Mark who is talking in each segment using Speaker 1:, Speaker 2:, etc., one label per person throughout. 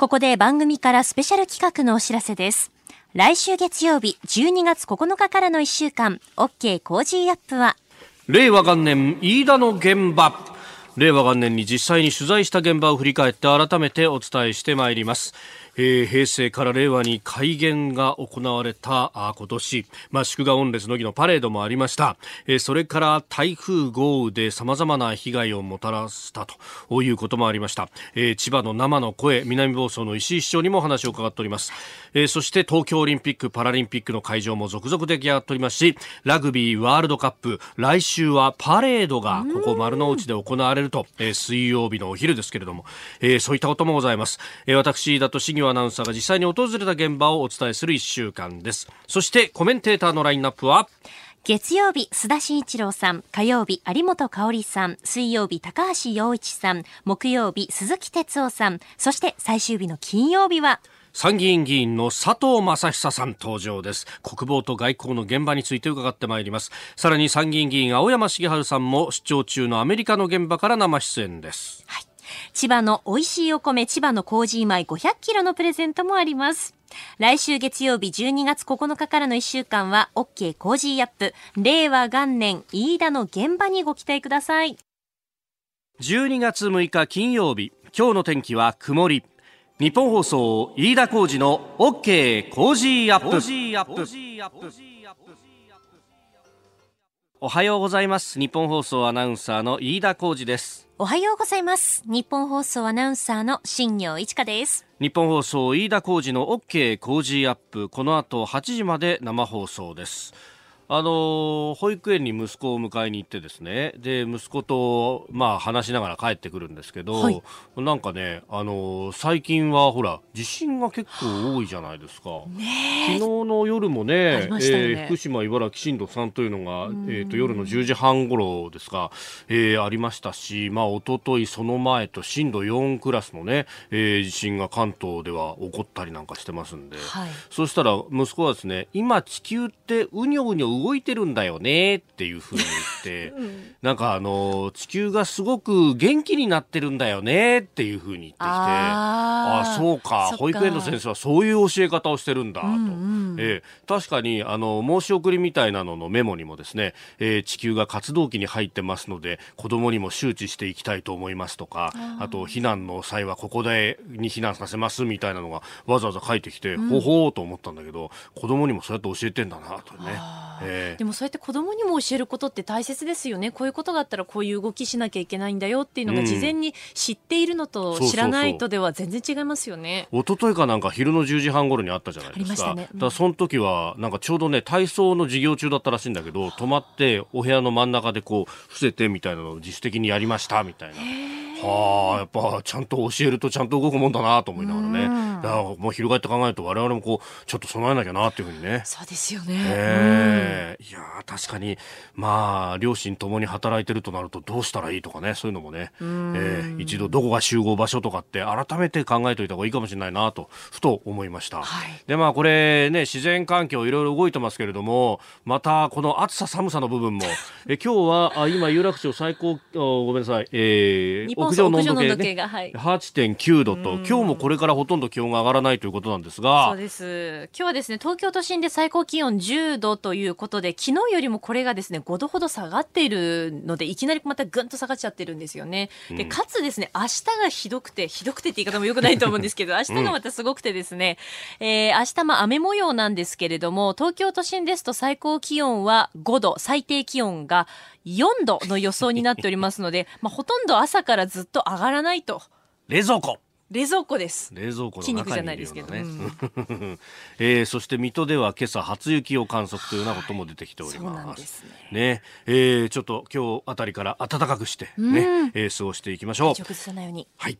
Speaker 1: ここで番組からスペシャル企画のお知らせです。来週月曜日12月9日からの1週間、OK コージーアップは、
Speaker 2: 令和元年飯田の現場。令和元年に実際に取材した現場を振り返って改めてお伝えしてまいります。えー、平成から令和に改元が行われたあ今年、まあ、祝賀御列の儀のパレードもありました、えー、それから台風豪雨で様々な被害をもたらしたということもありました、えー、千葉の生の声南房総の石井市長にも話を伺っております、えー、そして東京オリンピック・パラリンピックの会場も続々出来上がっておりますしラグビーワールドカップ来週はパレードがここ丸の内で行われると、えー、水曜日のお昼ですけれども、えー、そういったこともございます、えー、私だと市議はアナウンサーが実際に訪れた現場をお伝えする1週間ですそしてコメンテーターのラインナップは？
Speaker 1: 月曜日、須田慎一郎さん。火曜日、有本香里さん。水曜日、高橋洋一さん。木曜日、鈴木哲夫さん。そして最終日の金曜日は、
Speaker 2: 参議院議員の佐藤正久さん登場です国防と外交の現場について伺ってまいりますさらに参議院議員青山繁晴さんも出張中のアメリカの現場から生出演です、はい
Speaker 1: 千葉の美味しいお米千葉の麹米500キロのプレゼントもあります。来週月曜日12月9日からの1週間は OK Cozy up。令和元年飯田の現場にご期待ください。
Speaker 2: 12月6日金曜日今日の天気は曇り。ニッポン放送飯田浩司の OK Cozy up。おはようございます。ニッポン放送アナウンサーの飯田浩司です
Speaker 1: おはようございます。ニッポン放送アナウンサーの新行市佳です。
Speaker 2: ニッポン放送飯田浩司の OK Cozy up。この後8時まで生放送です。あの保育園に息子を迎えに行ってですね。で息子と、まあ、話しながら帰ってくるんですけど、はい、なんかね、あの最近はほら地震が結構多いじゃないですか、昨日の夜もねね、えー、福島、茨城震度3というのが、えーと、夜の10時半ごろですか、えー、ありましたし、まあ一昨日その前と震度4クラスのね、えー、地震が関東では起こったりなんかしてますんで、はい、そしたら息子はですね今、地球ってうにょうにょ動いてるんだよねっていうふうに言って、うん、なんかあの地球がすごく元気になってるんだよねっていうふうに言ってきてああそうか。保育園の先生はそういう教え方をしてるんだと、うんうん、えー、確かにあの申し送りみたいなののメモにもですね、えー、地球が活動期に入ってますので子供にも周知していきたいと思いますとかあと避難の際はここでに避難させますみたいなのがわざわざ書いてきて、うん、ほほうと思ったんだけど子供にもそうやって教えてんだなとね。
Speaker 1: えー、でもそうやって子供にも教えることって大切ですよね。こういうことがあったらこういう動きしなきゃいけないんだよっていうのが事前に知っているのと知らないとでは全然違いますよね、
Speaker 2: うん、一昨日かなんか昼の10時半頃にあったじゃないですか、ね。うん、だその時はなんかちょうどね体操の授業中だったらしいんだけど止まってお部屋の真ん中でこう伏せてみたいなのを自主的にやりましたみたいな。はあ、やっぱちゃんと教えるとちゃんと動くもんだなと思いながらね。だからもう翻って考えると我々もこう、ちょっと備えなきゃなっていうふうにね。
Speaker 1: そうですよね。
Speaker 2: ええー、いや確かに、まあ、両親ともに働いてるとなるとどうしたらいいとかね、そういうのもね、えー、一度どこが集合場所とかって改めて考えておいた方がいいかもしれないなと、ふと思いました。はい、で、まあこれね、自然環境いろいろ動いてますけれども、またこの暑さ寒さの部分も、え今日はあ今有楽町最高、ごめんなさい、え
Speaker 1: ー、屋上の温度計、ね、が、はい、
Speaker 2: 8.9度と、今日もこれからほとんど気温が上がらないということなんですが、
Speaker 1: そうです。今日はですね、東京都心で最高気温10度ということで、昨日よりもこれがですね、5度ほど下がっているので、いきなりまたぐんと下がっちゃってるんですよね。で、かつですね、明日がひどくて、ひどくてって言い方もよくないと思うんですけど、明日がまたすごくてですね、うん、えー、明日も雨模様なんですけれども、東京都心ですと最高気温は5度、最低気温が4度の予想になっておりますので、まあ、ほとんど朝からずっと上がらないと。
Speaker 2: 冷蔵庫
Speaker 1: 冷蔵庫です。
Speaker 2: 冷蔵庫の
Speaker 1: 筋肉じゃないですけどね。うん、
Speaker 2: えー、そして水戸では今朝初雪を観測というようなことも出てきております。すねね、えー、ちょっと今日あたりから暖かくしてね、うん、えー、過ごしていきましょう。
Speaker 1: 直さないように。
Speaker 2: はい。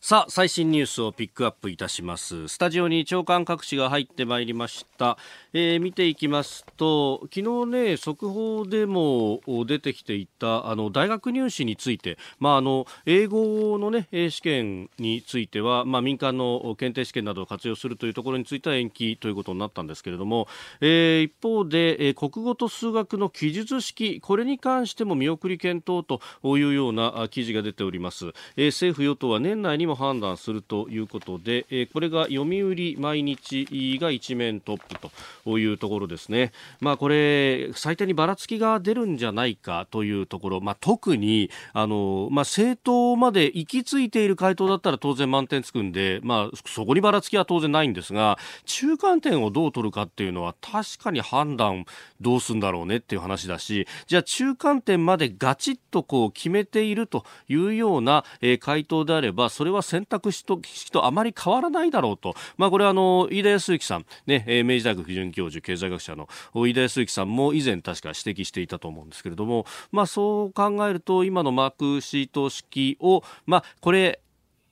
Speaker 2: さあ最新ニュースをピックアップいたします。スタジオに長官各紙が入ってまいりました、えー、見ていきますと昨日ね速報でも出てきていたあの大学入試について。まああの英語のね試験についてはまあ民間の検定試験などを活用するというところについては延期ということになったんですけれども、えー、一方で、えー、国語と数学の記述式これに関しても見送り検討というような記事が出ております、えー、政府与党は年内にも判断するということで、えー、これが読売毎日が一面トップというところですね。まあこれ、最低にばらつきが出るんじゃないかというところ、まあ特に、あの、まあ政党まで行き着いている回答だったら当然満点つくんで、まあそこにばらつきは当然ないんですが、中間点をどう取るかっていうのは確かに判断どうすんだろうねっていう話だし、じゃあ中間点までガチッとこう決めているというような、えー、回答であれば、それはは選択肢ととあまり変わらないだろうと。まあこれはあの、飯田康之さん、ね、え、明治大学准教授、経済学者の飯田康之さんも以前確か指摘していたと思うんですけれども、まあそう考えると、今のマークシート式を、まあこれ、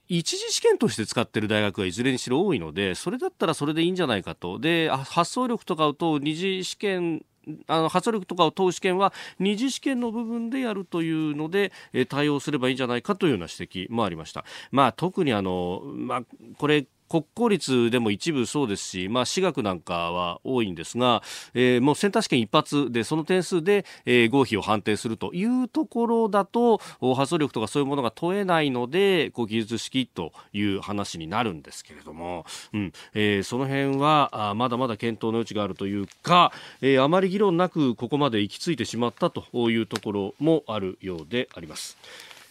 Speaker 2: 一次試験として使っている大学はいずれにしろ多いので、それだったらそれでいいんじゃないかと。で、発想力とかと二次試験あの発力とかを問う試験は二次試験の部分でやるというので、え対応すればいいんじゃないかというような指摘もありました。まあ、特にあの、まあ、これ国公立でも一部そうですし、まあ、私学なんかは多いんですが、えー、もうセンター試験一発でその点数で、えー、合否を判定するというところだと発想力とかそういうものが問えないのでこう技術式という話になるんですけれども、うんえー、その辺はあまだまだ検討の余地があるというか、えー、あまり議論なくここまで行き着いてしまったというところもあるようであります。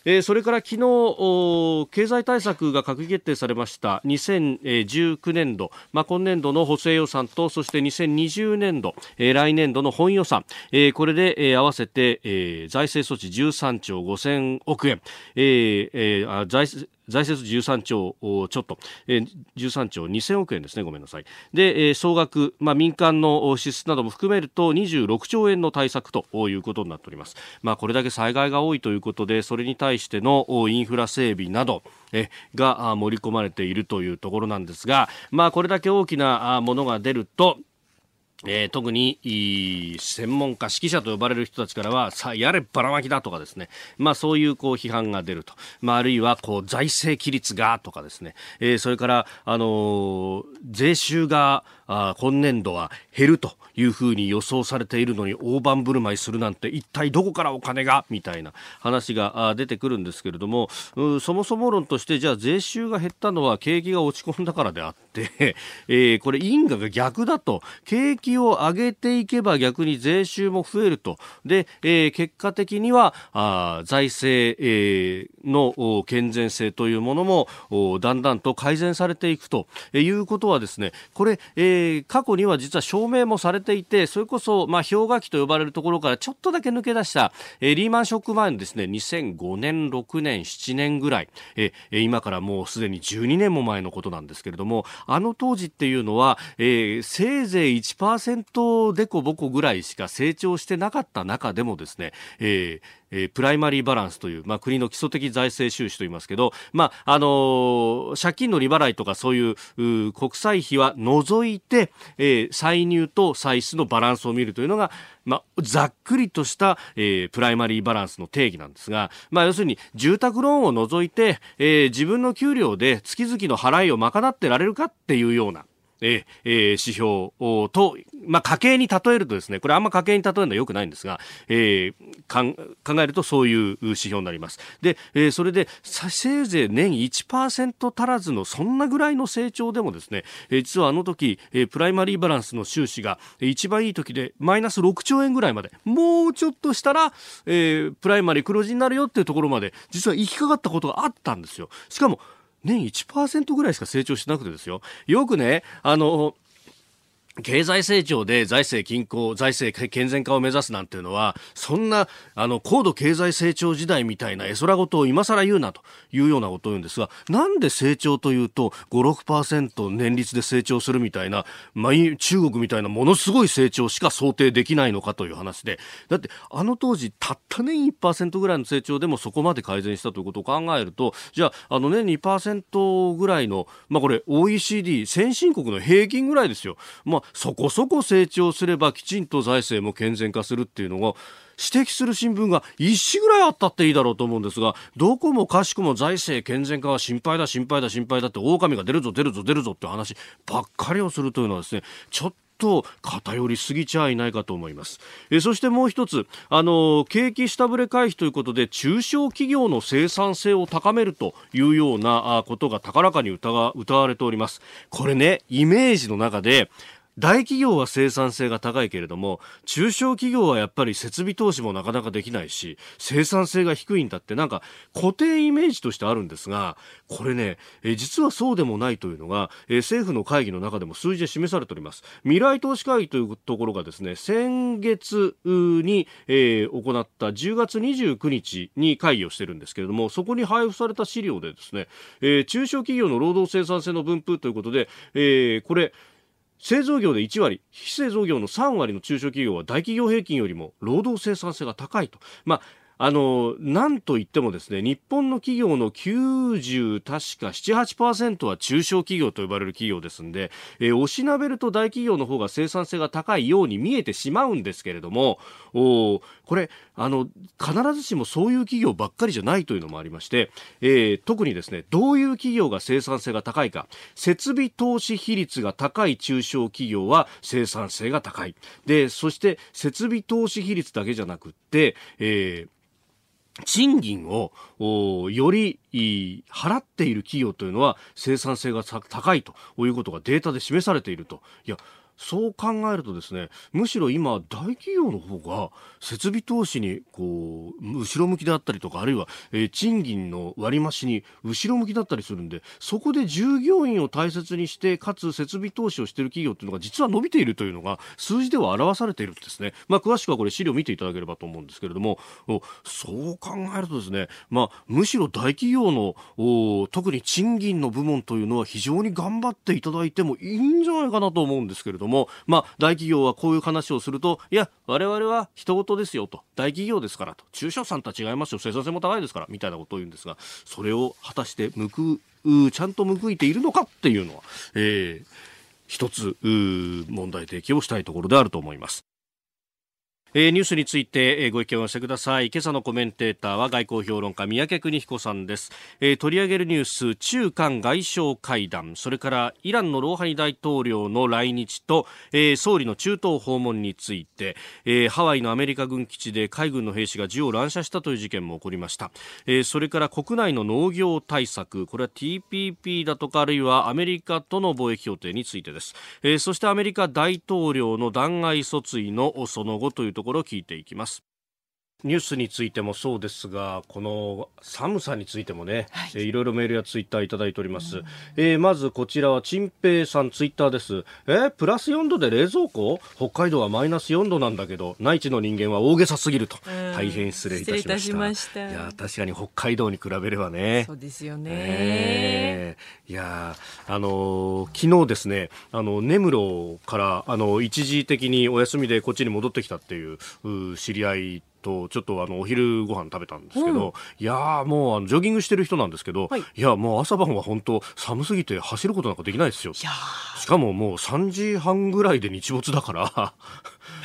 Speaker 2: えー、それから昨日経済対策が閣議決定されました。2019年度、まあ、今年度の補正予算とそして2020年度、えー、来年度の本予算、えー、これで、えー、合わせて、えー、財政措置13兆5000億円、えーえー、財財政13兆ちょっと、えー、13兆2000億円ですね、ごめんなさい。で、えー、総額、まあ、民間の支出なども含めると26兆円の対策ということになっております。まあ、これだけ災害が多いということで、それに対してのインフラ整備など、えが盛り込まれているというところなんですが、まあ、これだけ大きなものが出ると、えー、特に専門家、指揮者と呼ばれる人たちからは、さあ、やればらまきだとかですね、まあそういうこう批判が出ると。まああるいはこう財政規律がとかですね、えー、それから、あのー、税収があ今年度は減るというふうに予想されているのに大盤振る舞いするなんて一体どこからお金が？みたいな話が出てくるんですけれどもそもそも論としてじゃあ税収が減ったのは景気が落ち込んだからであって、えー、これ因果が逆だと。景気を上げていけば逆に税収も増えると。で、えー、結果的にはあ財政、えー、の健全性というものもだんだんと改善されていくということはですねこれ、えーー、過去には実は証明もされていて、それこそ、まあ、氷河期と呼ばれるところからちょっとだけ抜け出した、えー、リーマンショック前のですね、2005年、6年、7年ぐらい、えー、今からもうすでに12年も前のことなんですけれども、あの当時っていうのは、えー、せいぜい1%でこぼこぐらいしか成長してなかった中でもですね、えーえー、プライマリーバランスという、まあ、国の基礎的財政収支といいますけど、まああのー、借金の利払いとかそういう国債費は除いて、えー、歳入と歳出のバランスを見るというのが、まあ、ざっくりとした、えー、プライマリーバランスの定義なんですが、まあ、要するに住宅ローンを除いて、えー、自分の給料で月々の払いを賄ってられるかっていうような、えー、指標と、まあ、家計に例えるとですね、これあんま家計に例えるのは良くないんですが、えー、考えるとそういう指標になります。で、えー、それで、せいぜい年1%足らずのそんなぐらいの成長でもですね、えー、実はあの時、えー、プライマリーバランスの収支が一番いい時でマイナス6兆円ぐらいまで、もうちょっとしたら、えー、プライマリー黒字になるよっていうところまで、実は行きかかったことがあったんですよ。しかも、年1%ぐらいしか成長しなくてですよ。よくね、あの、経済成長で財政均衡、財政健全化を目指すなんていうのは、そんな、あの、高度経済成長時代みたいな絵空事を今更言うなというようなことを言うんですが、なんで成長というと、5、6%年率で成長するみたいな、まあ、中国みたいなものすごい成長しか想定できないのかという話で、だって、あの当時、たった年1%ぐらいの成長でもそこまで改善したということを考えると、じゃあ、あの年2%ぐらいの、まあ、これ OECD、先進国の平均ぐらいですよ。まあそこそこ成長すればきちんと財政も健全化するっていうのが指摘する新聞が一紙ぐらいあったっていいだろうと思うんですがどこもかしくも財政健全化は心配だ心配だ心配だって狼が出るぞ出るぞ出るぞって話ばっかりをするというのはですねちょっと偏りすぎちゃいないかと思います。えそしてもう一つ、あの景気下振れ回避ということで中小企業の生産性を高めるというようなことが高らかに歌われております。これね、イメージの中で大企業は生産性が高いけれども、中小企業はやっぱり設備投資もなかなかできないし、生産性が低いんだってなんか固定イメージとしてあるんですが、これね、え実はそうでもないというのが、え政府の会議の中でも数字で示されております。未来投資会議というところがですね、先月に、えー、行った10月29日に会議をしてるんですけれども、そこに配布された資料でですね、えー、中小企業の労働生産性の分布ということで、えー、これ、製造業で1割、非製造業の3割の中小企業は大企業平均よりも労働生産性が高いと。まああの、なんといってもですね、日本の企業の90、確か7、8%は中小企業と呼ばれる企業ですんで、えー、おしなべると大企業の方が生産性が高いように見えてしまうんですけれども、おこれ、あの、必ずしもそういう企業ばっかりじゃないというのもありまして、えー、特にですね、どういう企業が生産性が高いか、設備投資比率が高い中小企業は生産性が高い。で、そして設備投資比率だけじゃなくって、えー賃金をより払っている企業というのは生産性が高いということがデータで示されていると。いやそう考えるとですねむしろ今大企業の方が設備投資にこう後ろ向きであったりとかあるいは、えー、賃金の割増に後ろ向きだったりするんでそこで従業員を大切にしてかつ設備投資をしている企業というのが実は伸びているというのが数字では表されているんですね、まあ、詳しくはこれ資料を見ていただければと思うんですけれどもそう考えるとですね、まあ、むしろ大企業の特に賃金の部門というのは非常に頑張っていただいてもいいんじゃないかなと思うんですけれどもども、まあ、大企業はこういう話をすると、いや、我々は人事ですよと、大企業ですからと、中小さんとは違いますよ、生産性も高いですから、みたいなことを言うんですが、それを果たして報う、ちゃんと報いているのかっていうのは、えー、一つ、問題提起をしたいところであると思います。えー、ニュースについて、えー、ご意見をしてください。今朝のコメンテーターは外交評論家三宅邦彦さんです、えー、取り上げるニュース中韓外相会談。それからイランのローハニ大統領の来日と、えー、総理の中東訪問について、えー、ハワイのアメリカ軍基地で海軍の兵士が銃を乱射したという事件も起こりました、えー、それから国内の農業対策。これは TPP だとかあるいはアメリカとの貿易協定についてです、えー、そしてアメリカ大統領の弾劾訴追のその後というところ聞いていきます。ニュースについてもそうですが、この寒さについてもね、はい、えいろいろメールやツイッターいただいております。うん、えー、まずこちらは、陳平さんツイッターです。えー、プラス4度で冷蔵庫北海道はマイナス4度なんだけど、内地の人間は大げさすぎると。大変失礼いたしました。ししたいや、確かに北海道に比べればね。
Speaker 1: そうですよね。え
Speaker 2: ー、いや、あのー、昨日ですね、あの、根室から、あの、一時的にお休みでこっちに戻ってきたっていう、う知り合いとちょっとあのお昼ご飯食べたんですけど、うん、いやもうあのジョギングしてる人なんですけど、はい、いやもう朝晩は本当寒すぎて走ることなんかできないですよ。しかももう3時半ぐらいで日没だから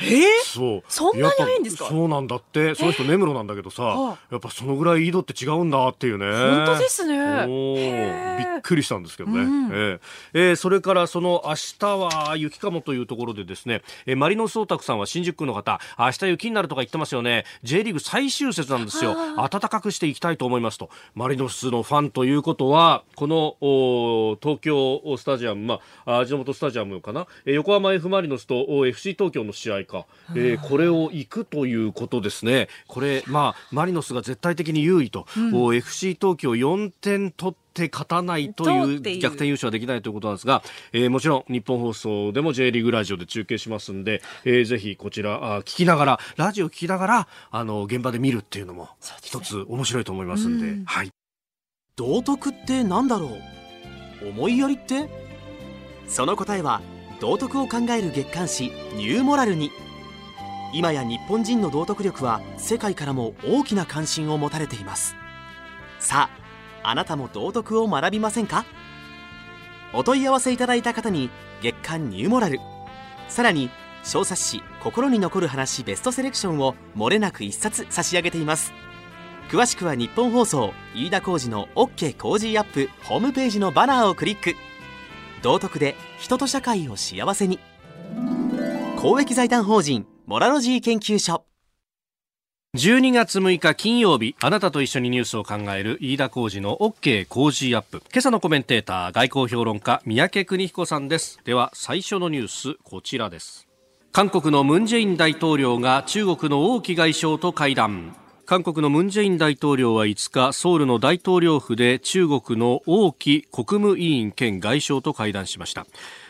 Speaker 1: えー、そう。そんなに早いんですか？
Speaker 2: そうなんだって。その人根室なんだけどさ、やっぱそのぐらい井戸って違うんだっていうね。
Speaker 1: 本当ですね。
Speaker 2: びっくりしたんですけどね、うん、えー、えー、それからその明日は雪かもというところでですね、えー、マリノスオタクさんは新宿区の方明日雪になるとか言ってますよね。J リーグ最終節なんですよ。暖かくしていきたいと思いますと。マリノスのファンということはこの東京スタジアムまあ味の素スタジアムかな？横浜 F マリノスと FC 東京の試合か、えー、これを行くということですね。これ、まあ、マリノスが絶対的に優位と、うん、FC 東京4点取って勝たないという逆転優勝はできないということなんですが、えー、もちろん日本放送でも J リーグラジオで中継しますんで、えー、ぜひこちらあ聞きながらラジオ聞きながらあの現場で見るっていうのも一つ面白いと思いますんで、うん、はい。
Speaker 3: 道徳ってなんだろう？思いやりって？その答えは道徳を考える月刊誌ニューモラルに。今や日本人の道徳力は世界からも大きな関心を持たれています。さああなたも道徳を学びませんか？お問い合わせいただいた方に月刊ニューモラル。さらに小冊子「心に残る話ベストセレクション」をもれなく一冊差し上げています。詳しくは日本放送飯田浩司の OK コージーアップホームページのバナーをクリック。道徳で人と社会を幸せに。公益財団法人モラロジー研究所。
Speaker 2: 12月6日金曜日あなたと一緒にニュースを考える飯田浩二の OK 工事アップ。今朝のコメンテーター外交評論家三宅邦彦さんです。では最初のニュースこちらです。韓国のムン・ジェイン大統領が中国の王毅外相と会談。韓国のムン・ジェイン大統領は5日ソウルの大統領府で中国の王毅国務委員兼外相と会談しました。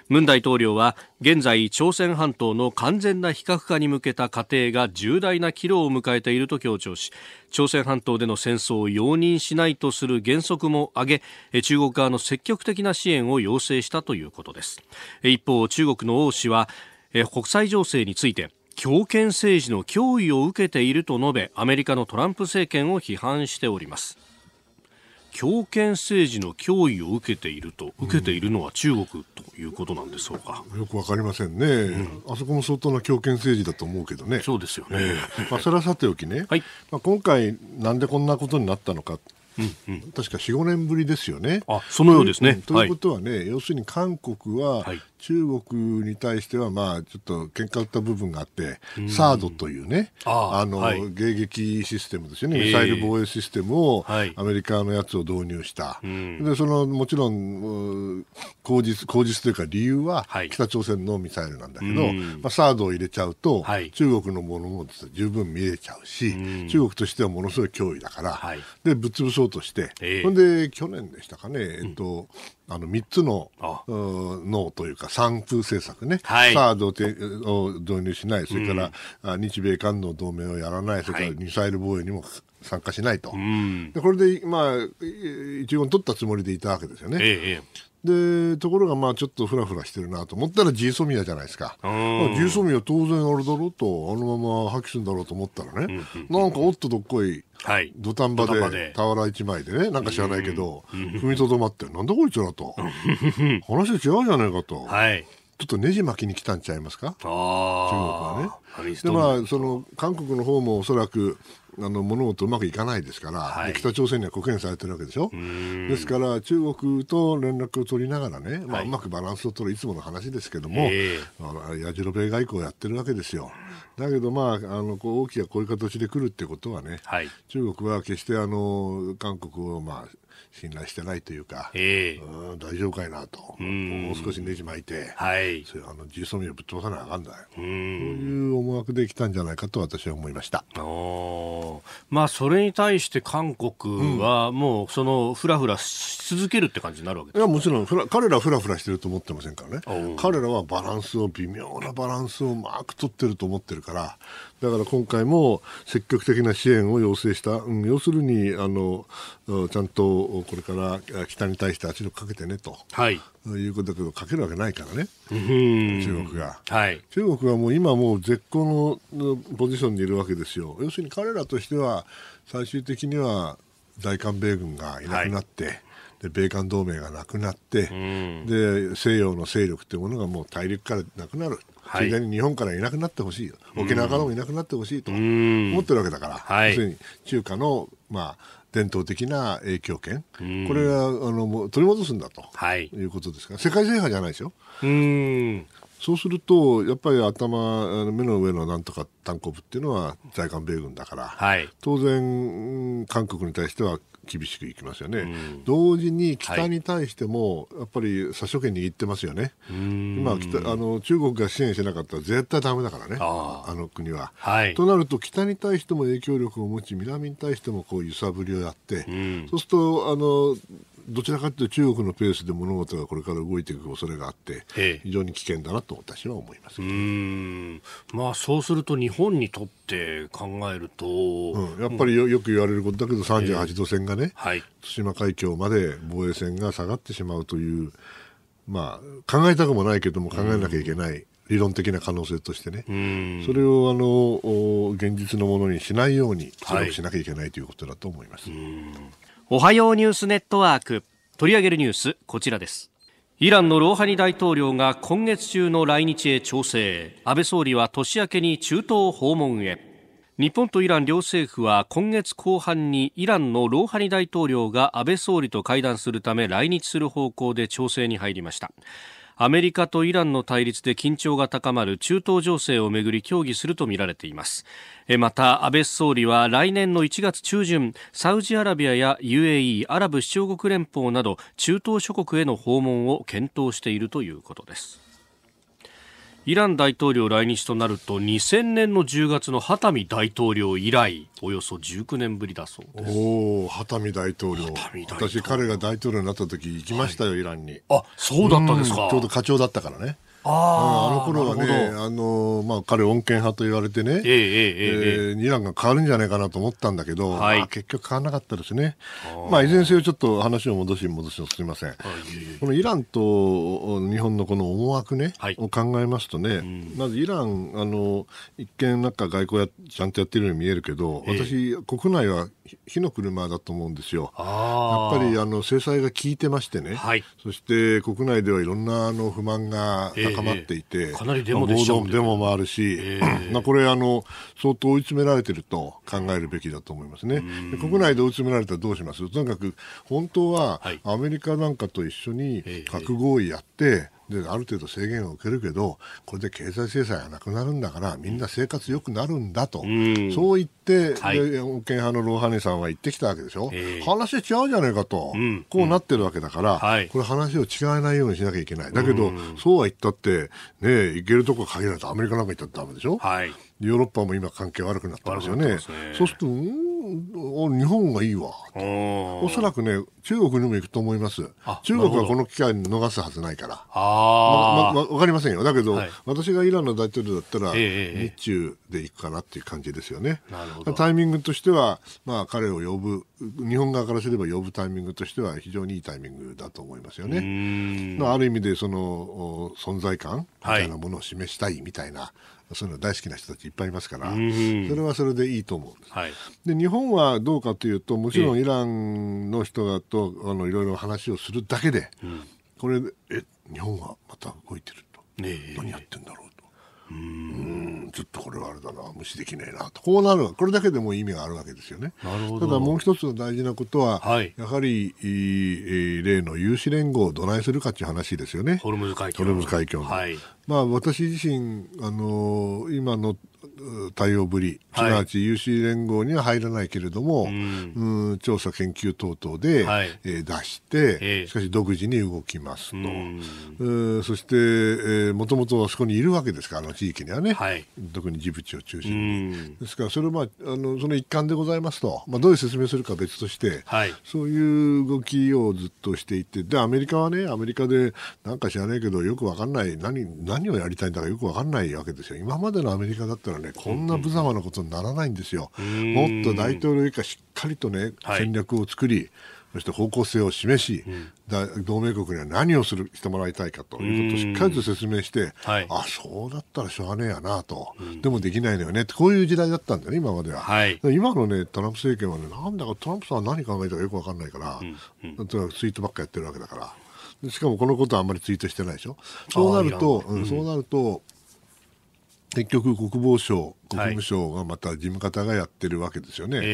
Speaker 2: ムン大統領は現在朝鮮半島の完全な非核化に向けた過程が重大な岐路を迎えていると強調し朝鮮半島での戦争を容認しないとする原則も挙げ中国側の積極的な支援を要請したということです。一方中国の王氏は国際情勢について強権政治の脅威を受けていると述べアメリカのトランプ政権を批判しております。強権政治の脅威を受けていると、受けているのは中国ということなんでしょうか。
Speaker 4: よくわかりませんね、うん、あそこも相当な強権政治だと思うけどね。
Speaker 2: そうですよね。え
Speaker 4: ー、まあ、それはさておきね、はい、まあ、今回、なんでこんなことになったのか。うんうん、確か4、5年ぶりですよね。
Speaker 2: あそのようですね。
Speaker 4: ということはね、はい、要するに韓国は、中国に対しては、まあ、ちょっと喧嘩売った部分があって、サードというね、あの、はい、迎撃システムですよね、ミサイル防衛システムを、アメリカのやつを導入した。で、その、もちろん、口実、口実というか理由は、北朝鮮のミサイルなんだけど、まあ、サードを入れちゃうと、中国のものも十分見えちゃうし、中国としてはものすごい脅威だから、で、ぶっ潰そうとして、ほんで、去年でしたかね、えっと、あの3つの脳というか、三風政策ね、はい、サードを導入しない、それから、うん、日米韓の同盟をやらない、それからミサイル防衛にも参加しないと、でこれで、まあ、一応取ったつもりでいたわけですよね。ええでところがまあちょっとふらふらしてるなと思ったらジーソミアじゃないですか、まあ、ジーソミア当然あれだろうとあのまま破棄するんだろうと思ったらね、うん、なんかおっとどっこい土壇場で俵一枚でねなんか知らないけど、踏みとどまってなんだこいつらと。話違うじゃないかと。はい。ちょっとねじ巻きに来たんちゃいますか、中国はね。でまあ、その韓国の方もおそらくあの物事うまくいかないですから、はい、北朝鮮には国限されてるわけでしょ？ですから中国と連絡を取りながらね、まあ、うまくバランスを取るいつもの話ですけども、はい、やじろべえ外交をやってるわけですよ。だけど、まあ、あのこう大きなこういう形で来るってことはね、はい、中国は決してあの韓国を、まあ、信頼してないというか、えー、大丈夫かいなと、もう少しねじ巻いて、はい、そあの重装備をぶっ飛ばさなあかんだよ、そういう思惑で来たんじゃないかと私は思いました。
Speaker 2: まあ、それに対して韓国はもうそのふらふらし続けるって感じになるわけです、
Speaker 4: いやもちろん。彼らはふらふらしてると思ってませんからね彼らはバランスを微妙なバランスをうまく取ってると思ってるからだから今回も積極的な支援を要請した、うん、要するにあのちゃんとこれから北に対して圧力かけてねと、はい、いうことだけどかけるわけないからね、中国が、はい、中国はもう今もう絶好のポジションにいるわけですよ。要するに彼らとしては最終的には在韓米軍がいなくなって、はいで米韓同盟がなくなって、うん、で西洋の勢力というものがもう大陸からなくなる、ついでに日本からいなくなってほしい、沖縄からもいなくなってほしいと思ってるわけだから、はい、要するに中華の、まあ、伝統的な影響権、これはあの取り戻すんだと、はい、いうことですから、世界制覇じゃないですよ。うん。そうすると、やっぱり頭、目の上のなんとか単行部っていうのは在韓米軍だから、はい、当然、韓国に対しては厳しくいきますよね、うん、同時に北に対しても、やっぱり殺処権握ってますよね、今北あの、中国が支援しなかったら絶対だめだからね、あの国は、はい。となると、北に対しても影響力を持ち、南に対してもこう揺さぶりをやって、うん、そうするとあのどちらかというと中国のペースで物事がこれから動いていく恐れがあって非常に危険だなと私は思います。うん。
Speaker 2: まあ、そうすると日本にとって考えると、
Speaker 4: うん、やっぱりよよく言われることだけど38度線がね、はい、対馬海峡まで防衛線が下がってしまうという、まあ、考えたくもないけども考えなきゃいけない。理論的な可能性としてね、それをあの現実のものにしないように努力しなきゃいけないということだと思います。
Speaker 2: おはようニュースネットワーク。取り上げるニュースこちらです。イランのローハニ大統領が今月中の来日へ調整。安倍総理は年明けに中東訪問へ。日本とイラン両政府は今月後半にイランのローハニ大統領が安倍総理と会談するため来日する方向で調整に入りました。アメリカとイランの対立で緊張が高まる中東情勢をめぐり協議するとみられています。また安倍総理は来年の1月中旬サウジアラビアや UAE アラブ首長国連邦など中東諸国への訪問を検討しているということです。イラン大統領来日となると2000年の10月のハタミ大統領以来およそ19年ぶりだそうです。
Speaker 4: おおハタミ大統領。私彼が大統領になった時行きましたよ、はい、イランに。
Speaker 2: あそうだったんですか。
Speaker 4: ちょうど課長だったからねああの頃はね、あのまあ、彼、穏健派と言われてね、えー、えー、イランが変わるんじゃないかなと思ったんだけど、はい、まあ、結局変わらなかったですね、まあ、いずれにせよ、ちょっと話を戻し戻しすみません、このイランと日本のこの思惑ね、はい、を考えますとね、うん、まずイラン、あの一見、なんか外交やちゃんとやってるように見えるけど、私、国内は火の車だと思うんですよ。やっぱりあの制裁が効いてましてね、はい、そして国内ではいろんなあの不満が高まっていて、えー、
Speaker 2: かなりデモでしょ、
Speaker 4: まあ、デモもあるし、えー、まあこれあの相当追い詰められてると考えるべきだと思いますね。国内で追い詰められたらどうします？とにかく本当はアメリカなんかと一緒に核合意やって、である程度制限を受けるけどこれで経済制裁がなくなるんだからみんな生活良くなるんだと、うん、そう言って、はい、派のローハネさんは言ってきたわけでしょ、えー、話違うじゃないかと、うん、こうなってるわけだから、うん、これ話を違えないようにしなきゃいけない。だけど、そうは言ったってね行けるとこ限られてアメリカなんか行ったってダメでしょ、はい、ヨーロッパも今関係悪くなってますよね。ね。そうすると、日本がいいわおそらくね、中国にも行くと思います。中国はこの機会に逃すはずないから。わ、まま、かりませんよ。だけど、はい、私がイランの大統領だったら、日中で行くかなっていう感じですよね。タイミングとしては、まあ、彼を呼ぶ、日本側からすれば呼ぶタイミングとしては非常にいいタイミングだと思いますよね。ある意味で、その、存在感みたいなものを示したいみたいな、そういうの大好きな人たちいっぱいいますから、それはそれでいいと思うんです。はい、で日本はどうかというと、もちろんイランの人とあのいろいろ話をするだけで、うん、これ、え日本はまた動いてると、ね、何やってんだろうと。うん。ちょっとこれはあれだな無視できないなと。こうなるこれだけでも意味があるわけですよね。ただもう一つ大事なことは、はい、やはり例の有志連合をどないするかという話ですよね。
Speaker 2: ホルムズ海峡
Speaker 4: ホルムズ海峡の、はい、まあ私自身あの今の対応ぶり、すなわち有志連合には入らないけれども、はい、うん調査研究等々で、はい、えー、出して、えー、しかし独自に動きますと、うそして、えー、もともとあそこにいるわけですから、あの地域にはね、はい、特にジブチを中心に。ですから、それは、まあ、あのその一環でございますと、まあ、どういう説明するか別として、はい、そういう動きをずっとしていて、で、アメリカはね、アメリカでなんか知らないけど、よくわかんない、何何をやりたいんだかよくわかんないわけですよ。今までのアメリカだったらね、こんな無様なことにならないんですよ。もっと大統領以下しっかりとね、戦略を作り、そして方向性を示し、うん、同盟国には何をするしてもらいたいかということをしっかりと説明して、はい、あそうだったらしょうがねえやなと、うん、でもできないのよね。ってこういう時代だったんだよね、今までは。はい、今の、ね、トランプ政権はね、なんだかトランプさんは何考えたかよく分かんないから、うん。うん、ツイートばっかやってるわけだから。しかもこのことはあんまりツイートしてないでしょ？そうなると、うん、そうなると、結局国防省国務省がまた事務方がやってるわけですよね、はい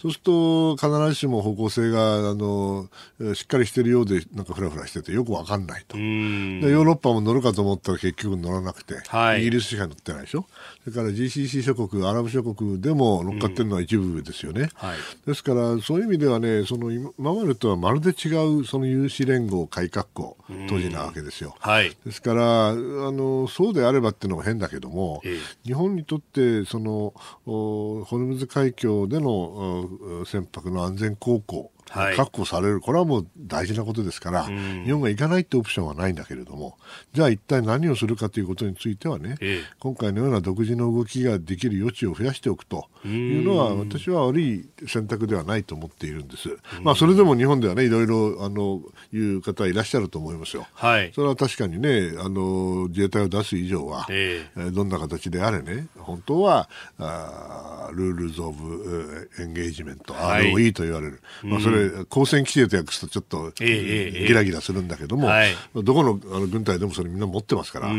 Speaker 4: そうすると必ずしも方向性があのしっかりしてるようでなんかふらふらしててよくわかんないと。でヨーロッパも乗るかと思ったら結局乗らなくて、はい、イギリスしか乗ってないでしょ？それから GCC 諸国アラブ諸国でも乗っかってるのは一部ですよね、はい、ですからそういう意味ではねその今までとはまるで違うその有志連合改革校当時なわけですよ、はい、ですからあのそうであればっていうのが変だけども、えー、日本にとってそのホルムズ海峡での船舶の安全航行確保される、これはもう大事なことですから、日本が行かないってオプションはないんだけれども、じゃあ一体何をするかということについてはね、ええ、今回のような独自の動きができる余地を増やしておくというのは、私は悪い選択ではないと思っているんです。まあ、それでも日本ではね、いろいろ、あの、いう方いらっしゃると思いますよ。はい。それは確かにね、あの、自衛隊を出す以上は、ええ、どんな形であれね、本当は、あ Rules of Engagement、ROE と言われる。まあ、それれ、交戦規定と訳すとちょっとギラギラするんだけども、はい、どこのあの軍隊でもそれみんな持ってますから、そ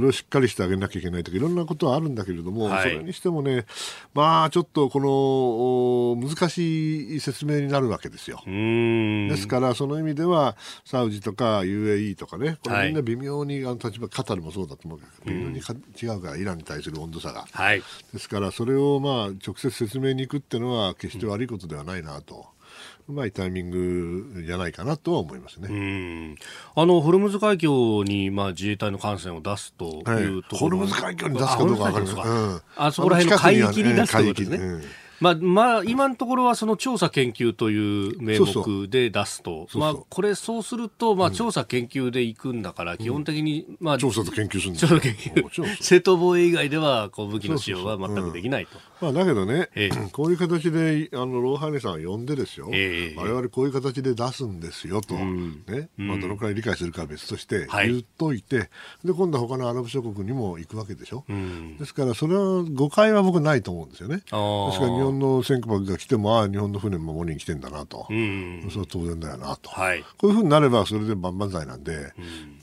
Speaker 4: れをしっかりしてあげなきゃいけないとか、いろんなことはあるんだけれども、はい、それにしてもね、まあ、ちょっとこの難しい説明になるわけですよ。ですから、その意味では、サウジとか UAE とかね、これみんな微妙に、あの立場、カタルもそうだと思うけど、微妙に違うから、イランに対する温度差が。はい、ですから、それをまあ直接説明に行くっていうのは、決して悪いことではないなと。うまいタイミングじゃないかなとは思いますね。
Speaker 2: あのホルムズ海峡にまあ自衛隊の艦船を出すというところ、はい、
Speaker 4: ホルムズ海峡に出すかどうか分かりません。あ,、
Speaker 2: あそこら辺の海域に出すということですね。まあ、まあ、今のところはその調査研究という名目で出すと、まあ、これそうすると、まあ、調査研究で行くんだから、基本的に、まあ、
Speaker 4: 調査と研究するんです調査研
Speaker 2: 究。正当防衛以外では、こう、武器の使用は全くできないと。
Speaker 4: まあ、だけどね、ええ、こういう形で、あの、ローハネさんを呼んでですよ、ええ、我々こういう形で出すんですよと、うん、ね、まあ、どのくらい理解するかは別として言っといて、はい、で、今度は他のアラブ諸国にも行くわけでしょ。うん、ですから、それは誤解は僕ないと思うんですよね。ですから、日本の戦国が来ても、ああ、日本の船も守りに来てんだなと、うん、それは当然だよなと、はい、こういうふうになれば、それで万々歳なんで、うん、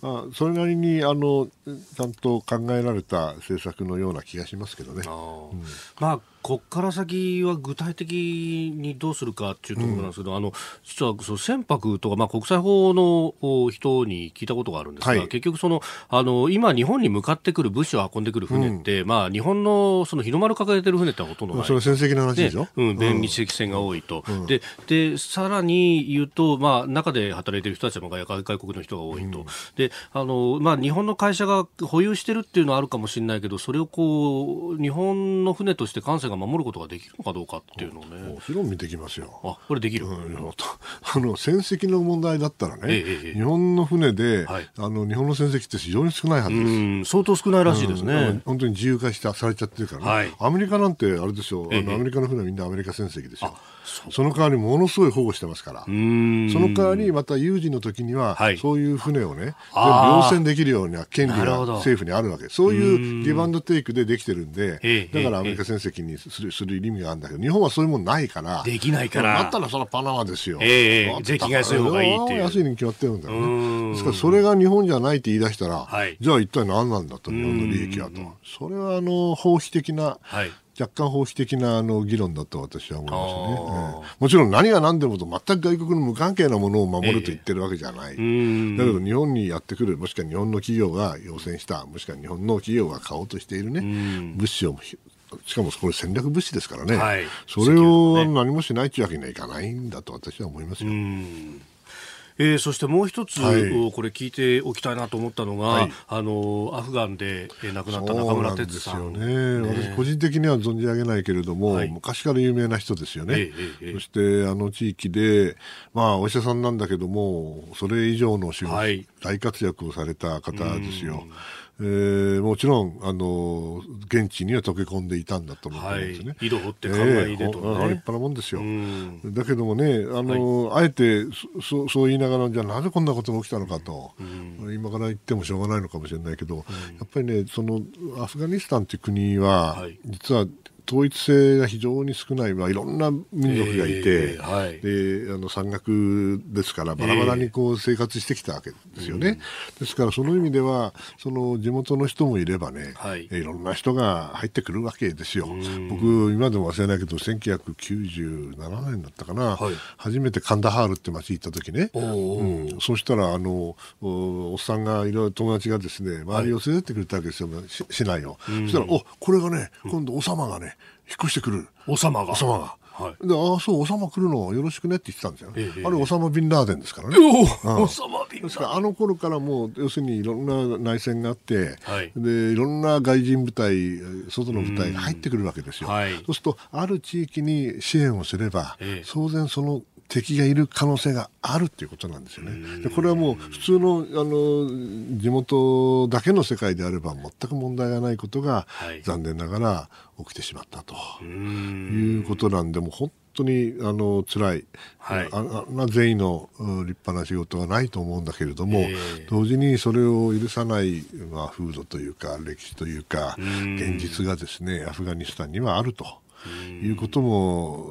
Speaker 4: まあ、それなりにあのちゃんと考えられた政策のような気がしますけどね。
Speaker 2: うん、まあこっから先は具体的にどうするかっていうところなんですけど、うん、あの実はその船舶とか、まあ、国際法の人に聞いたことがあるんですが、はい、結局そのあの、今、日本に向かってくる物資を運んでくる船って、うん、まあ、日本のその日の丸抱えてる船ってほとんどない、
Speaker 4: それ船籍の話でしょ、
Speaker 2: うん、便利席船が多いと、うん、ででさらに言うと、まあ、中で働いてる人たちも外国の人が多いと、であのまあ、日本の会社が保有してるっていうのはあるかもしれないけど、それをこう日本の船として艦船が守ることができるのかどうかっていうのをね。
Speaker 4: もちろん見てきますよ。
Speaker 2: あ、これできる？う
Speaker 4: ん、あの船籍の問題だったらね、ええ、日本の船で、はい、あの日本の船籍って非常に少ないはずで
Speaker 2: す。相当少ないらしいですね。う
Speaker 4: ん、本当に自由化したされちゃってるからね。はい、アメリカなんてあれですよ、あのアメリカの船はみんなアメリカ船籍ですよ。その代わりものすごい保護してますから、その代わりまた有事の時には、はい、そういう船をね、両船できるような権利が政府にあるわけそういうギブアンドテイクでできてるんで、だからアメリカ船籍にするする意味があるんだけど、日本はそういうもんないから、
Speaker 2: できないから、
Speaker 4: なったらそれはパナマですよ、
Speaker 2: えー、税金が安い方がいいっていう。
Speaker 4: 安いに決まってるんだよね。ですからそれが日本じゃないって言い出したら、はい、じゃあ一体何なん。だと、日本の利益はと。それはあの法費的な、はい若干法費的なあの議論だと私は思いますね、えー、もちろん何が何でもと全く外国の無関係なものを守ると言ってるわけじゃない、えー、だけど日本にやってくるもしくは日本の企業が要請したもしくは日本の企業が買おうとしているね物資をしかもこれ戦略物資ですからね、はい、それを何もしないというわけにはいかないんだと私は思いますよ。
Speaker 2: えー、そしてもう一つ、はい、これ聞いておきたいなと思ったのが、はい、あのアフガンで亡くなった中村哲さん
Speaker 4: ですよね、ね、私個人的には存じ上げないけれども、はい、昔から有名な人ですよね、ええそしてあの地域で、まあ、お医者さんなんだけどもそれ以上の仕事、大活躍をされた方ですよ。えー、もちろん、あの現地には溶け込んでいたんだと思うんですね。はい、
Speaker 2: 井戸掘って考えでと、ね、
Speaker 4: えー、立派なもんですよ。だけどもね、あの、はい、あえてそそう言いながら、じゃあなぜこんなことが起きたのかと、今から言ってもしょうがないのかもしれないけど、やっぱりね、そのアフガニスタンという国は、実は統一性が非常に少ない、まあ、いろんな民族がいて、えーはい、であの山岳ですからバラバラにこう生活してきたわけですよね、えー、ですからその意味ではその地元の人もいればね、はい、いろんな人が入ってくるわけですよ。僕今でも忘れないけど1997年だったかな、はい、初めてカンダハールって町行った時ね、うん、そしたらあのおっさんがいろいろ友達がですね周りを連れてってくれたわけですよ、市内を。そしたらおこれがね今度お様がね引っ越してくる。
Speaker 2: おさまが。
Speaker 4: おさまが。はい、でああそう、おさま来るのよろしくねって言ってたんですよ、ええ、あれ、おさまビンラーデンですからね。
Speaker 2: おさまビン
Speaker 4: あの頃からもう、要するにいろんな内戦があって、はい、でいろんな外人部隊、外の部隊が入ってくるわけですよ。はい、そうすると、ある地域に支援をすれば、え、当然その敵がいる可能性があるっていうことなんですよね。でこれはもう普通のあの地元だけの世界であれば全く問題がないことが、はい、残念ながら起きてしまったということなんでも本当にあの辛い、はい、ああ全員の立派な仕事はないと思うんだけれども、えー、同時にそれを許さない、まあ、風土というか歴史というか現実がですねアフガニスタンにはあるということも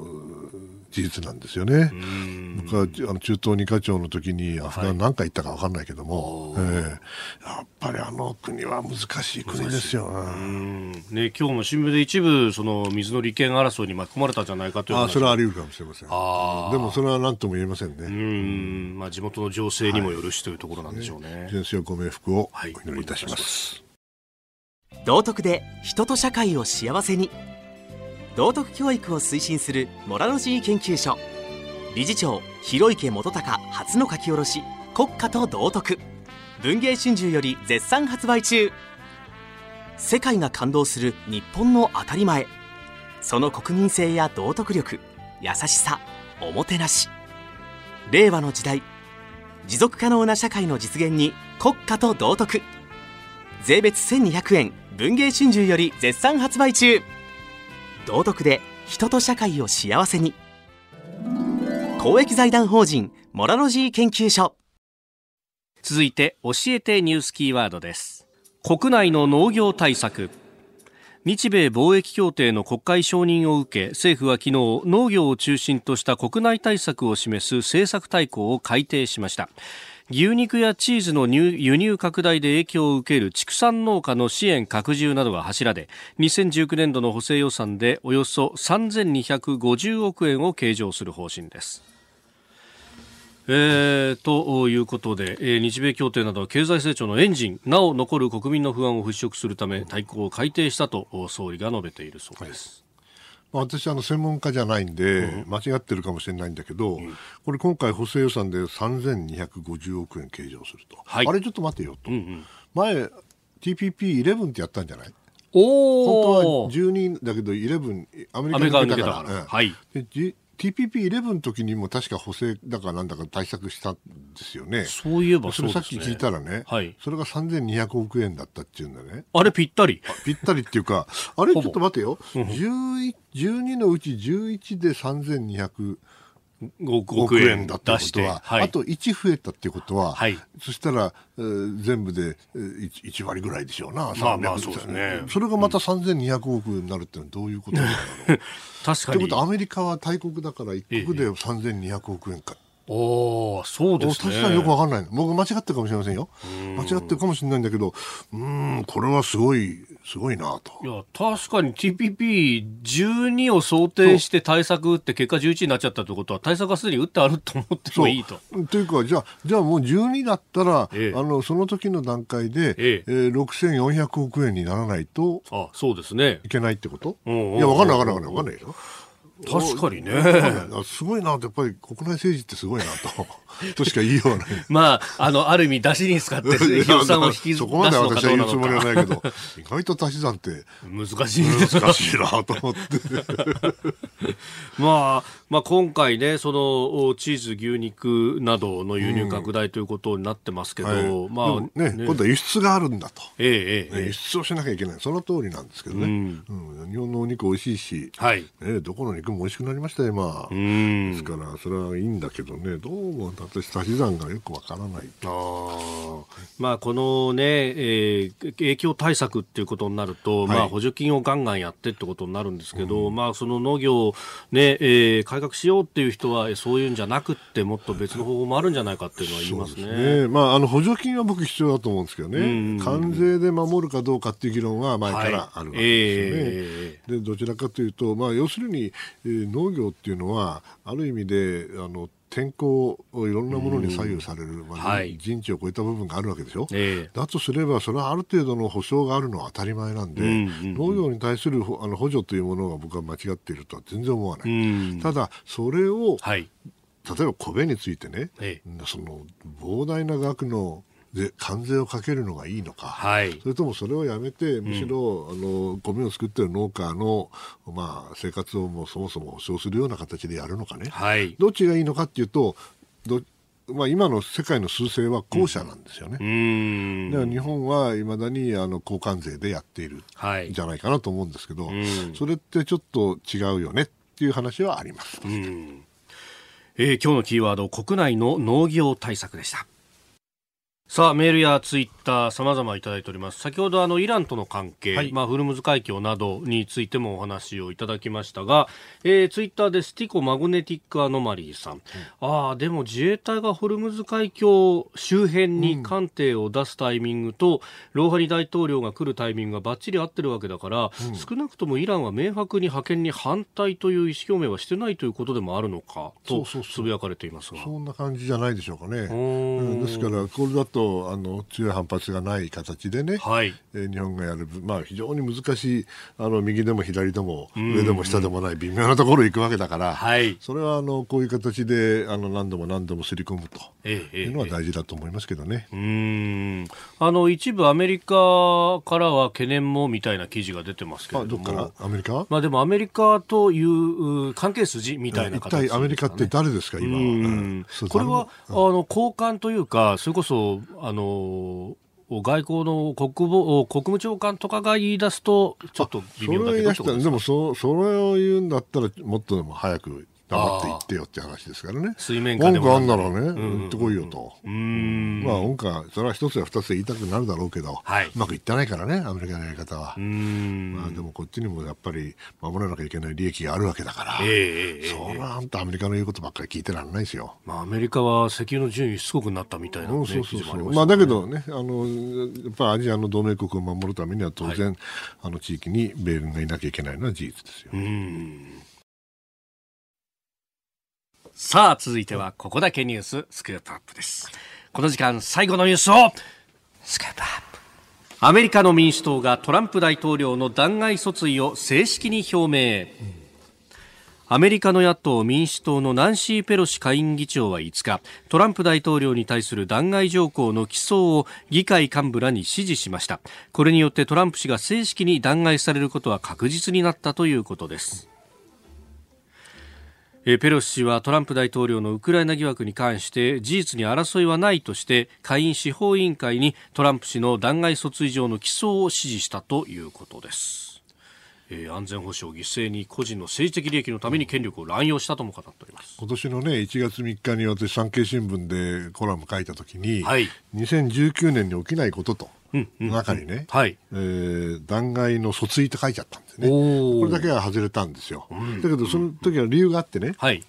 Speaker 4: 事実なんですよね。僕はあの中東二課長の時にアフガン何回行ったか分かんないけども、はい、えー、やっぱりあの国は難しい国ですよ、
Speaker 2: ね、今日も新聞で一部その水の利権争いに巻き込まれたんじゃないかという
Speaker 4: あそれはあり得るかもしれません。あでもそれは何とも言えませんね。う
Speaker 2: ん、まあ、地元の情勢にもよるしというところなんでしょうね、
Speaker 4: 先生ご冥福をお祈りいたします、
Speaker 3: はい、道徳で人と社会を幸せに道徳教育を推進するモラロジー研究所。理事長広池元隆初の書き下ろし国家と道徳。文藝春秋より絶賛発売中。世界が感動する日本の当たり前。その国民性や道徳力優しさおもてなし。令和の時代持続可能な社会の実現に国家と道徳。税別1200円文藝春秋より絶賛発売中。道徳で人と社会を幸せに。公益財団法人モラロジー研究所。
Speaker 2: 続いて教えてニュースキーワードです。国内の農業対策。日米貿易協定の国会承認を受け政府は昨日農業を中心とした国内対策を示す政策大綱を改定しました。牛肉やチーズの輸入拡大で影響を受ける畜産農家の支援拡充などが柱で2019年度の補正予算でおよそ3250億円を計上する方針ですえー、ということで、えー、日米協定などは経済成長のエンジンなお残る国民の不安を払拭するため大綱を改定したと総理が述べているそうです。
Speaker 4: 私あの専門家じゃないんで、間違ってるかもしれないんだけど、うん、これ今回補正予算で3250億円計上すると、はい、あれちょっと待てよと、うんうん、前 TPP11 ってやったんじゃない？お本当は12だけど11アメリカに抜けたから、はい、で TPP11 の時にも確か補正だかなんだか対策したんですよね。
Speaker 2: そういえばそうです
Speaker 4: ね。さっき聞いたらね、はい、それが3200億円だったっていうんだね。
Speaker 2: あれぴったり
Speaker 4: ぴったりっていうか、あれちょっと待てよ。12のうち11で3200 5億円だったことは、はい、あと1増えたっていうことは、はい、そしたら、えー、全部で 1, 1割ぐらいでしょうな、まあまあそうですね、それがまた3200億になるってのはどういうことなんだろう。確かに。ということはアメリカは大国だから一国で3200億円か。
Speaker 2: おそうですね。
Speaker 4: 確かによくわかんない。僕間違ってるかもしれませんよ。間違ってるかもしれないんだけど、うん、これはすごい、すごいなと。
Speaker 2: いや、確かに TPP12 を想定して対策打って結果11になっちゃったってことは対策がすでに打ってあると思ってもいいと。
Speaker 4: というか、じゃあ、じゃあもう12だったら、ええ、あの、その時の段階で、えええー、6400億円にならないと、
Speaker 2: あ、そうですね。
Speaker 4: いけないってこと？いや、わかんないわかんないわかんないよ。
Speaker 2: 確かにね。
Speaker 4: すごいなやっぱり国内政治ってすごいなと。としか言いようがない。
Speaker 2: まあ、あの、ある意味、出しに使って、予算を引き出す
Speaker 4: そこまで私は言うつもりはないけど、意外と足し算って
Speaker 2: 難しい難
Speaker 4: しいなと思って。
Speaker 2: まあ、まあ、今回ね、その、チーズ、牛肉などの輸入拡大ということになって。ますけど、うんはい、まあ、
Speaker 4: ね、ね、今度は輸出があるんだと。ええええ、輸出をしなきゃいけない。その通りなんですけどね。うん、うん、日本のお肉美味しいし、はい、ね、どこの肉も美味しくなりましたよ、今。ですから、それはいいんだけどね、どうも私足し算がよくわからないあ、
Speaker 2: まあ、このね、えー、影響対策っていうことになると、はい、まあ、補助金をガンガンやってってことになるんですけど、うん、まあ、その農業をね、えー、改革しようっていう人はそういうんじゃなくてもっと別の方法もあるんじゃないかっていうのは言いますね。
Speaker 4: ね。まあ、あの補助金は僕必要だと思うんですけどね、うん関税で守るかどうかっていう議論は前からあるわけですよね。はいえー、でどちらかというと、まあ、要するに、えー、農業っていうのはある意味であの天候いろんなものに左右される、まあ、人知を超えた部分があるわけでしょ、えー、だとすればそれはある程度の保証があるのは当たり前なんで、農業に対するあの補助というものが僕は間違っているとは全然思わない、うん、ただそれを、はい、例えば米についてね、えー、その膨大な額ので関税をかけるのがいいのか、はい、それともそれをやめてむしろ、うん、あの米を作ってる農家の、まあ、生活をもうそもそも保障するような形でやるのかね、はい、どっちがいいのかっていうとどまあ、今の世界の数勢は後者なんですよね。うん、だから日本はいまだにあの交換税でやっているんじゃないかなと思うんですけど、はい、それってちょっと違うよねっていう話はあります。うん。
Speaker 2: えー、今日のキーワード国内の農業対策でした。さあ、メールやツイッター様々いただいております。先ほどあのイランとの関係、はい、まあフルムズ海峡などについてもお話をいただきましたが、えー、ツイッターでスティコマグネティックアノマリーさん。うん、ああ、でも自衛隊がホルムズ海峡周辺に艦艇を出すタイミングと、うん、ローハニ大統領が来るタイミングがバッチリ合ってるわけだから、うん、少なくともイランは明白に派遣に反対という意思表明はしてないということでもあるのかとつぶやかれていますが。
Speaker 4: そんな感じじゃないでしょうかね。うん、ですから、これだとあの強い反発がない形でね、はい、えー、日本がやる、まあ、非常に難しいあの右でも左でも上でも下でもない微妙なところ行くわけだから、はい、それはあのこういう形であの何度も何度もすり込むというのは大事だと思いますけどね。ええ
Speaker 2: うん。あの一部アメリカからは懸念もみたいな記事が出てますけれども、
Speaker 4: アメリカ？
Speaker 2: まあでもアメリカという関係筋みたいな形、
Speaker 4: ね、一体アメリカって誰ですか、今は？う
Speaker 2: ん、これは、あの交換というか、それこそあの外交の国防国務長官とかが言い出すと、ちょっと微妙だけど
Speaker 4: でもそ、それを言うんだったら、もっとでも早く黙って行ってよって話ですからね。
Speaker 2: 水面下で
Speaker 4: も。あんならね、行ってこいよと。まあ、音感、それは一つや二つで言いたくなるだろうけど、はい、うまくいってないからね、アメリカのやり方は。まあ、でもこっちにもやっぱり守らなきゃいけない利益があるわけだから、えー、それはあんたアメリカの言うことばっかり聞いてられないですよ。
Speaker 2: まあ、アメリカは石油の順位しつこくなったみたいな、ね、そうそうそう。
Speaker 4: まあ、だけどね、あの、やっぱアジアの同盟国を守るためには当然、はい、あの地域に米軍がいなきゃいけないのは事実ですよ。うん
Speaker 2: さあ、続いてはここだけニューススクープアップです。この時間最後のニュースをスクープアップ。アメリカの民主党がトランプ大統領の弾劾訴追を正式に表明。アメリカの野党民主党のナンシー・ペロシ下院議長は5日トランプ大統領に対する弾劾条項の起訴を議会幹部らに指示しましたこれによってトランプ氏が正式に弾劾されることは確実になったということですペロシ氏はトランプ大統領のウクライナ疑惑に関して事実に争いはないとして下院司法委員会にトランプ氏の弾劾訴追上の起訴を指示したということです。えー、安全保障犠牲に個人の政治的利益のために権力を乱用したとも語っております。
Speaker 4: 今年の、ね、1月3日に私、産経新聞でコラム書いたときに、はい、2019年に起きないことと中にね、はい。えー、弾劾の訴追って書いちゃったんですね。これだけは外れたんですよ。だけど、その時は理由があってね、はい、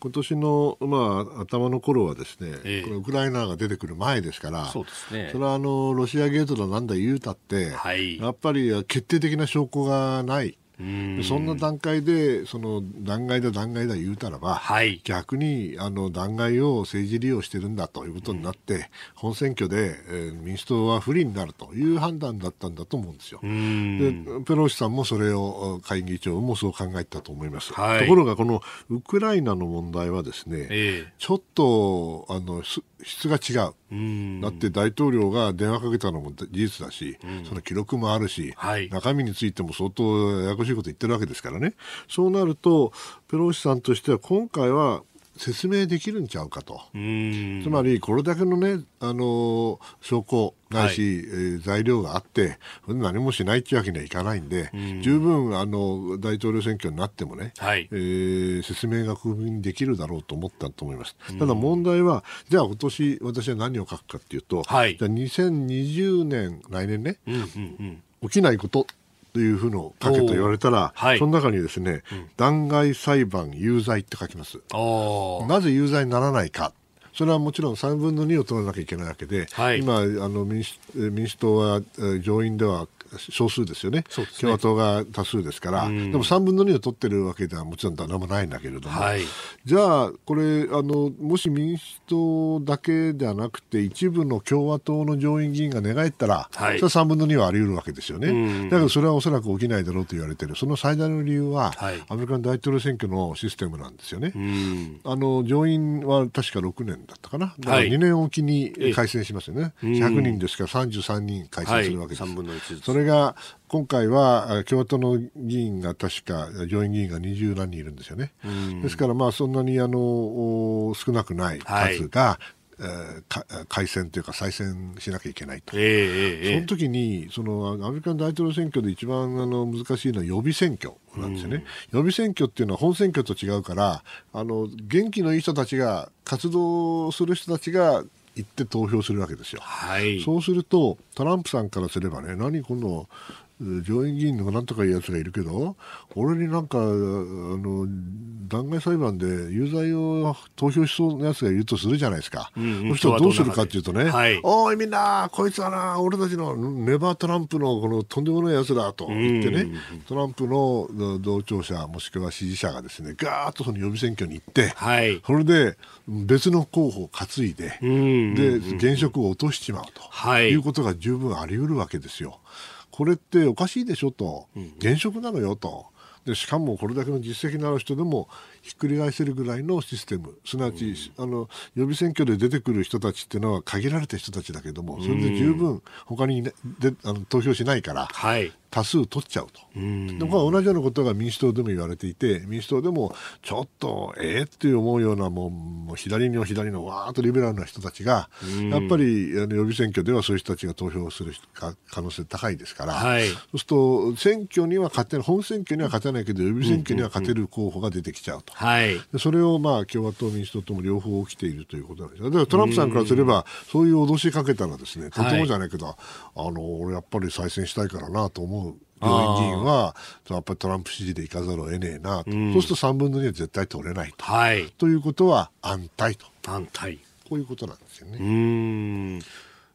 Speaker 4: 今年の、まあ、頭の頃はですね、えー、ウクライナが出てくる前ですから、そうですね、それはあのロシアゲートだなんだ言うたって、はい、やっぱり決定的な証拠がない。そんな段階でその弾劾だ弾劾だ言うたらば、はい、逆にあの弾劾を政治利用してるんだということになって、うん、本選挙で、えー、民主党は不利になるという判断だったんだと思うんですよ。でペロシさんもそれを会議長もそう考えたと思います。はい、ところがこのウクライナの問題はですね、えー、ちょっとあの質が違う。だって大統領が電話かけたのも事実だし、その記録もあるし、はい、中身についても相当ややこしいこと言ってるわけですからね。そうなると、ペロシさんとしては今回は説明できるんちゃうかと。つまり、これだけのね、あの証拠ないし、はい、えー、材料があって、何もしないっていうわけにはいかないんで、ん。十分あの大統領選挙になってもね、はい、えー、説明が国民にできるだろうと思ったと思います。ただ問題は、じゃあ今年私は何を書くかっていうと、はい、じゃあ2020年、来年ね、うんうんうん、起きないことというふうのを書けと言われたら、はい、その中にですね、うん、弾劾裁判有罪って書きます。なぜ有罪にならないか。それはもちろん3分の2を取らなきゃいけないわけで、はい、今あの民主、民主党は上院では少数ですよね、ね。共和党が多数ですから、でも3分の2を取ってるわけではもちろん何もないんだけれども、はい、じゃあ、これあの、もし民主党だけではなくて、一部の共和党の上院議員が寝返ったら、はい、それは3分の2はあり得るわけですよね、だけどそれはおそらく起きないだろうと言われている、その最大の理由は、はい、アメリカの大統領選挙のシステムなんですよね。あの上院は確か6年だったかな、だから2年おきに改選しますよね、100人ですから33人改選するわけです。はい、それが今回は共和党の議員が確か上院議員が20何人いるんですよね。ですからまあそんなにあの少なくない数が、はいえー、改選というか再選しなきゃいけないと、えー、その時にそのアメリカの大統領選挙で一番あの難しいのは予備選挙なんですよね、予備選挙っていうのは本選挙と違うからあの元気のいい人たちが活動する人たちが行って投票するわけですよ。
Speaker 2: はい、
Speaker 4: そうするとトランプさんからすればね何この上院議員のなんとかいうやつがいるけど俺になんかあの弾劾裁判で有罪を投票しそうなやつがいるとするじゃないですか、うんうん、そしたらどうするかっていうとね、はい、おいみんなこいつはな俺たちのネバートランプのこのとんでもないやつだと言ってね、うんうん、トランプの同調者もしくは支持者がですねガーッとその予備選挙に行って、はい、それで別の候補を担いで、うんうんうん、で現職を落としちまうと、はい、いうことが十分あり得るわけですよ。これっておかしいでしょと、現職なのよと。でしかもこれだけの実績のある人でもひっくり返せるぐらいのシステム。すなわち、うん、あの予備選挙で出てくる人たちっていうのは限られた人たちだけどもそれで十分他に、ね、であの投票しないから、はい、多数取っちゃうと。で同じようなことが民主党でも言われていて民主党でもちょっとええー、って思うようなもうもう左の左のわーっとリベラルな人たちがやっぱりあの予備選挙ではそういう人たちが投票する可能性高いですから、はい、そうすると選挙には勝てない本選挙には勝てないけど予備選挙には勝てる候補が出てきちゃうと。はい、それをまあ共和党、民主党とも両方起きているということなんですだからトランプさんからすればそういう脅しかけたらですねとてもじゃないけど、はい、あの俺やっぱり再選したいからなと思う。上院議員はやっぱりトランプ支持でいかざるを得ねえなと、うん、そうすると3分の2は絶対取れないと、はい、ということは安泰と。
Speaker 2: 安泰。
Speaker 4: こういうことなんですよね。
Speaker 2: うん。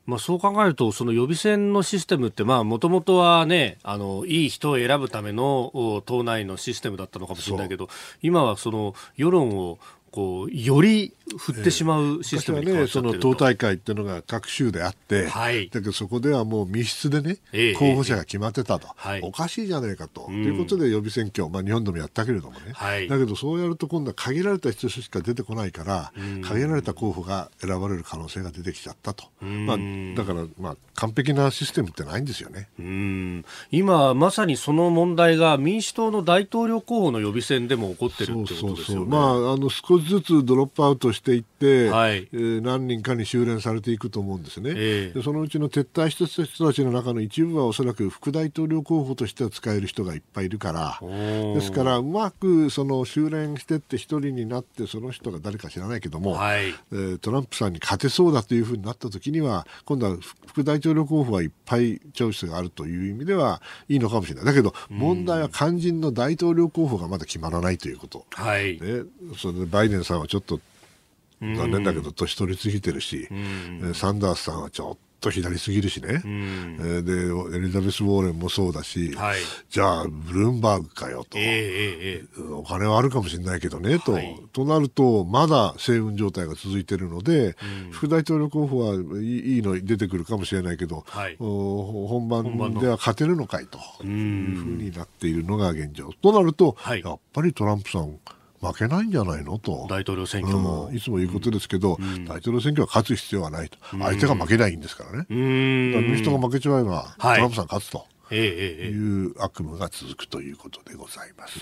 Speaker 2: まあ、そう考えると、その予備選のシステムって、もともとはね、あの、いい人を選ぶための党内のシステムだったのかもしれないけど、今はその世論をこうより振ってしまうシステムに変わっ
Speaker 4: ちゃってると、ね、その党大会っていうのが各州であって、はい、だけどそこではもう密室でね、えー、候補者が決まってたと、えー、おかしいじゃないかと、ということで予備選挙、まあ、日本でもやったけれどもね、はい、だけどそうやると今度は限られた人しか出てこないから、限られた候補が選ばれる可能性が出てきちゃったと、まあ、だから、まあ、完璧なシステムってないんですよね。
Speaker 2: 今、まさにその問題が民主党の大統領候補の予備選でも起こってるってことですよね。まあ、あの
Speaker 4: 少しずつドロップアウトしていって、はい、えー、何人かに修練されていくと思うんですね、えー、でそのうちの撤退した人たちの中の一部はおそらく副大統領候補としては使える人がいっぱいいるからですからうまくその修練してって一人になってその人が誰か知らないけども、はい、えー、トランプさんに勝てそうだというふうになった時には今度は副大統領候補はいっぱいチョイスがあるという意味ではいいのかもしれない。だけど問題は肝心の大統領候補がまだ決まらないということ、はい、ね、それでバイデンさんはちょっと残念だけど年取りすぎてるし、サンダースさんはちょっと左すぎるしね、えでエリザベス・ウォーレンもそうだし、はい、じゃあブルームバーグかよと、えー、お金はあるかもしれないけどねと、はい、となるとまだ星雲状態が続いているので、副大統領候補はいいの出てくるかもしれないけど、はい、本番では勝てるのかいというふうになっているのが現状。となると、やっぱりトランプさん負けないんじゃないの？と。
Speaker 2: 大統領選挙も、
Speaker 4: うん、いつも言うことですけど、うん、大統領選挙は勝つ必要はないと、うん、相手が負けないんですからね、民主党が負けちまえば、トランプさん勝つと。いう悪夢が続くということでございます。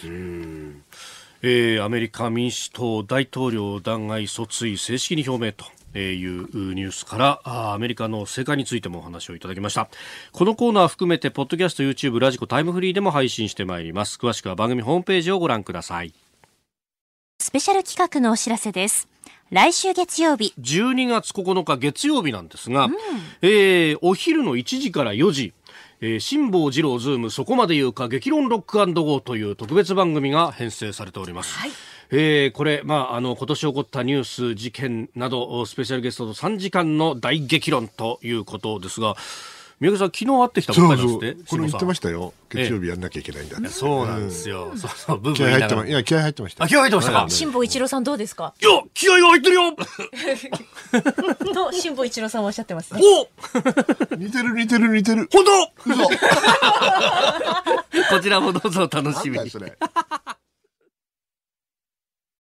Speaker 2: えー、アメリカ民主党大統領弾劾訴追正式に表明というニュースからアメリカの政界についてもお話をいただきました。このコーナー含めてポッドキャスト YouTube ラジコタイムフリーでも配信してまいります。詳しくは番組ホームページをご覧ください
Speaker 1: スペシャル企画のお知らせです。来週月曜日。
Speaker 2: 12月9日月曜日なんですが、うん、えー、お昼の1時から4時、えー、辛坊治郎ズームそこまで言うか激論 Rock Go という特別番組が編成されております。はいえー、これ、まあ、あの、今年起こったニュース、事件など、スペシャルゲストと3時間の大激論ということですが、宮家さん、昨日会ってきたばっかりですって？
Speaker 4: これ言ってましたよ。月曜日やんなきゃいけないんだ、ね、
Speaker 2: そうなんですよ。そうそう、
Speaker 4: ブー気合入ってま、いや、気合入ってました。
Speaker 2: あ、気合入ってましたか？
Speaker 1: 辛坊一郎さんどうですか？
Speaker 2: いや、気合が入ってるよ！
Speaker 1: と、辛坊一郎さんはおっしゃってますね。
Speaker 4: お似てる似てる似てる。
Speaker 2: 本当！嘘。こちらもどうぞお楽しみに。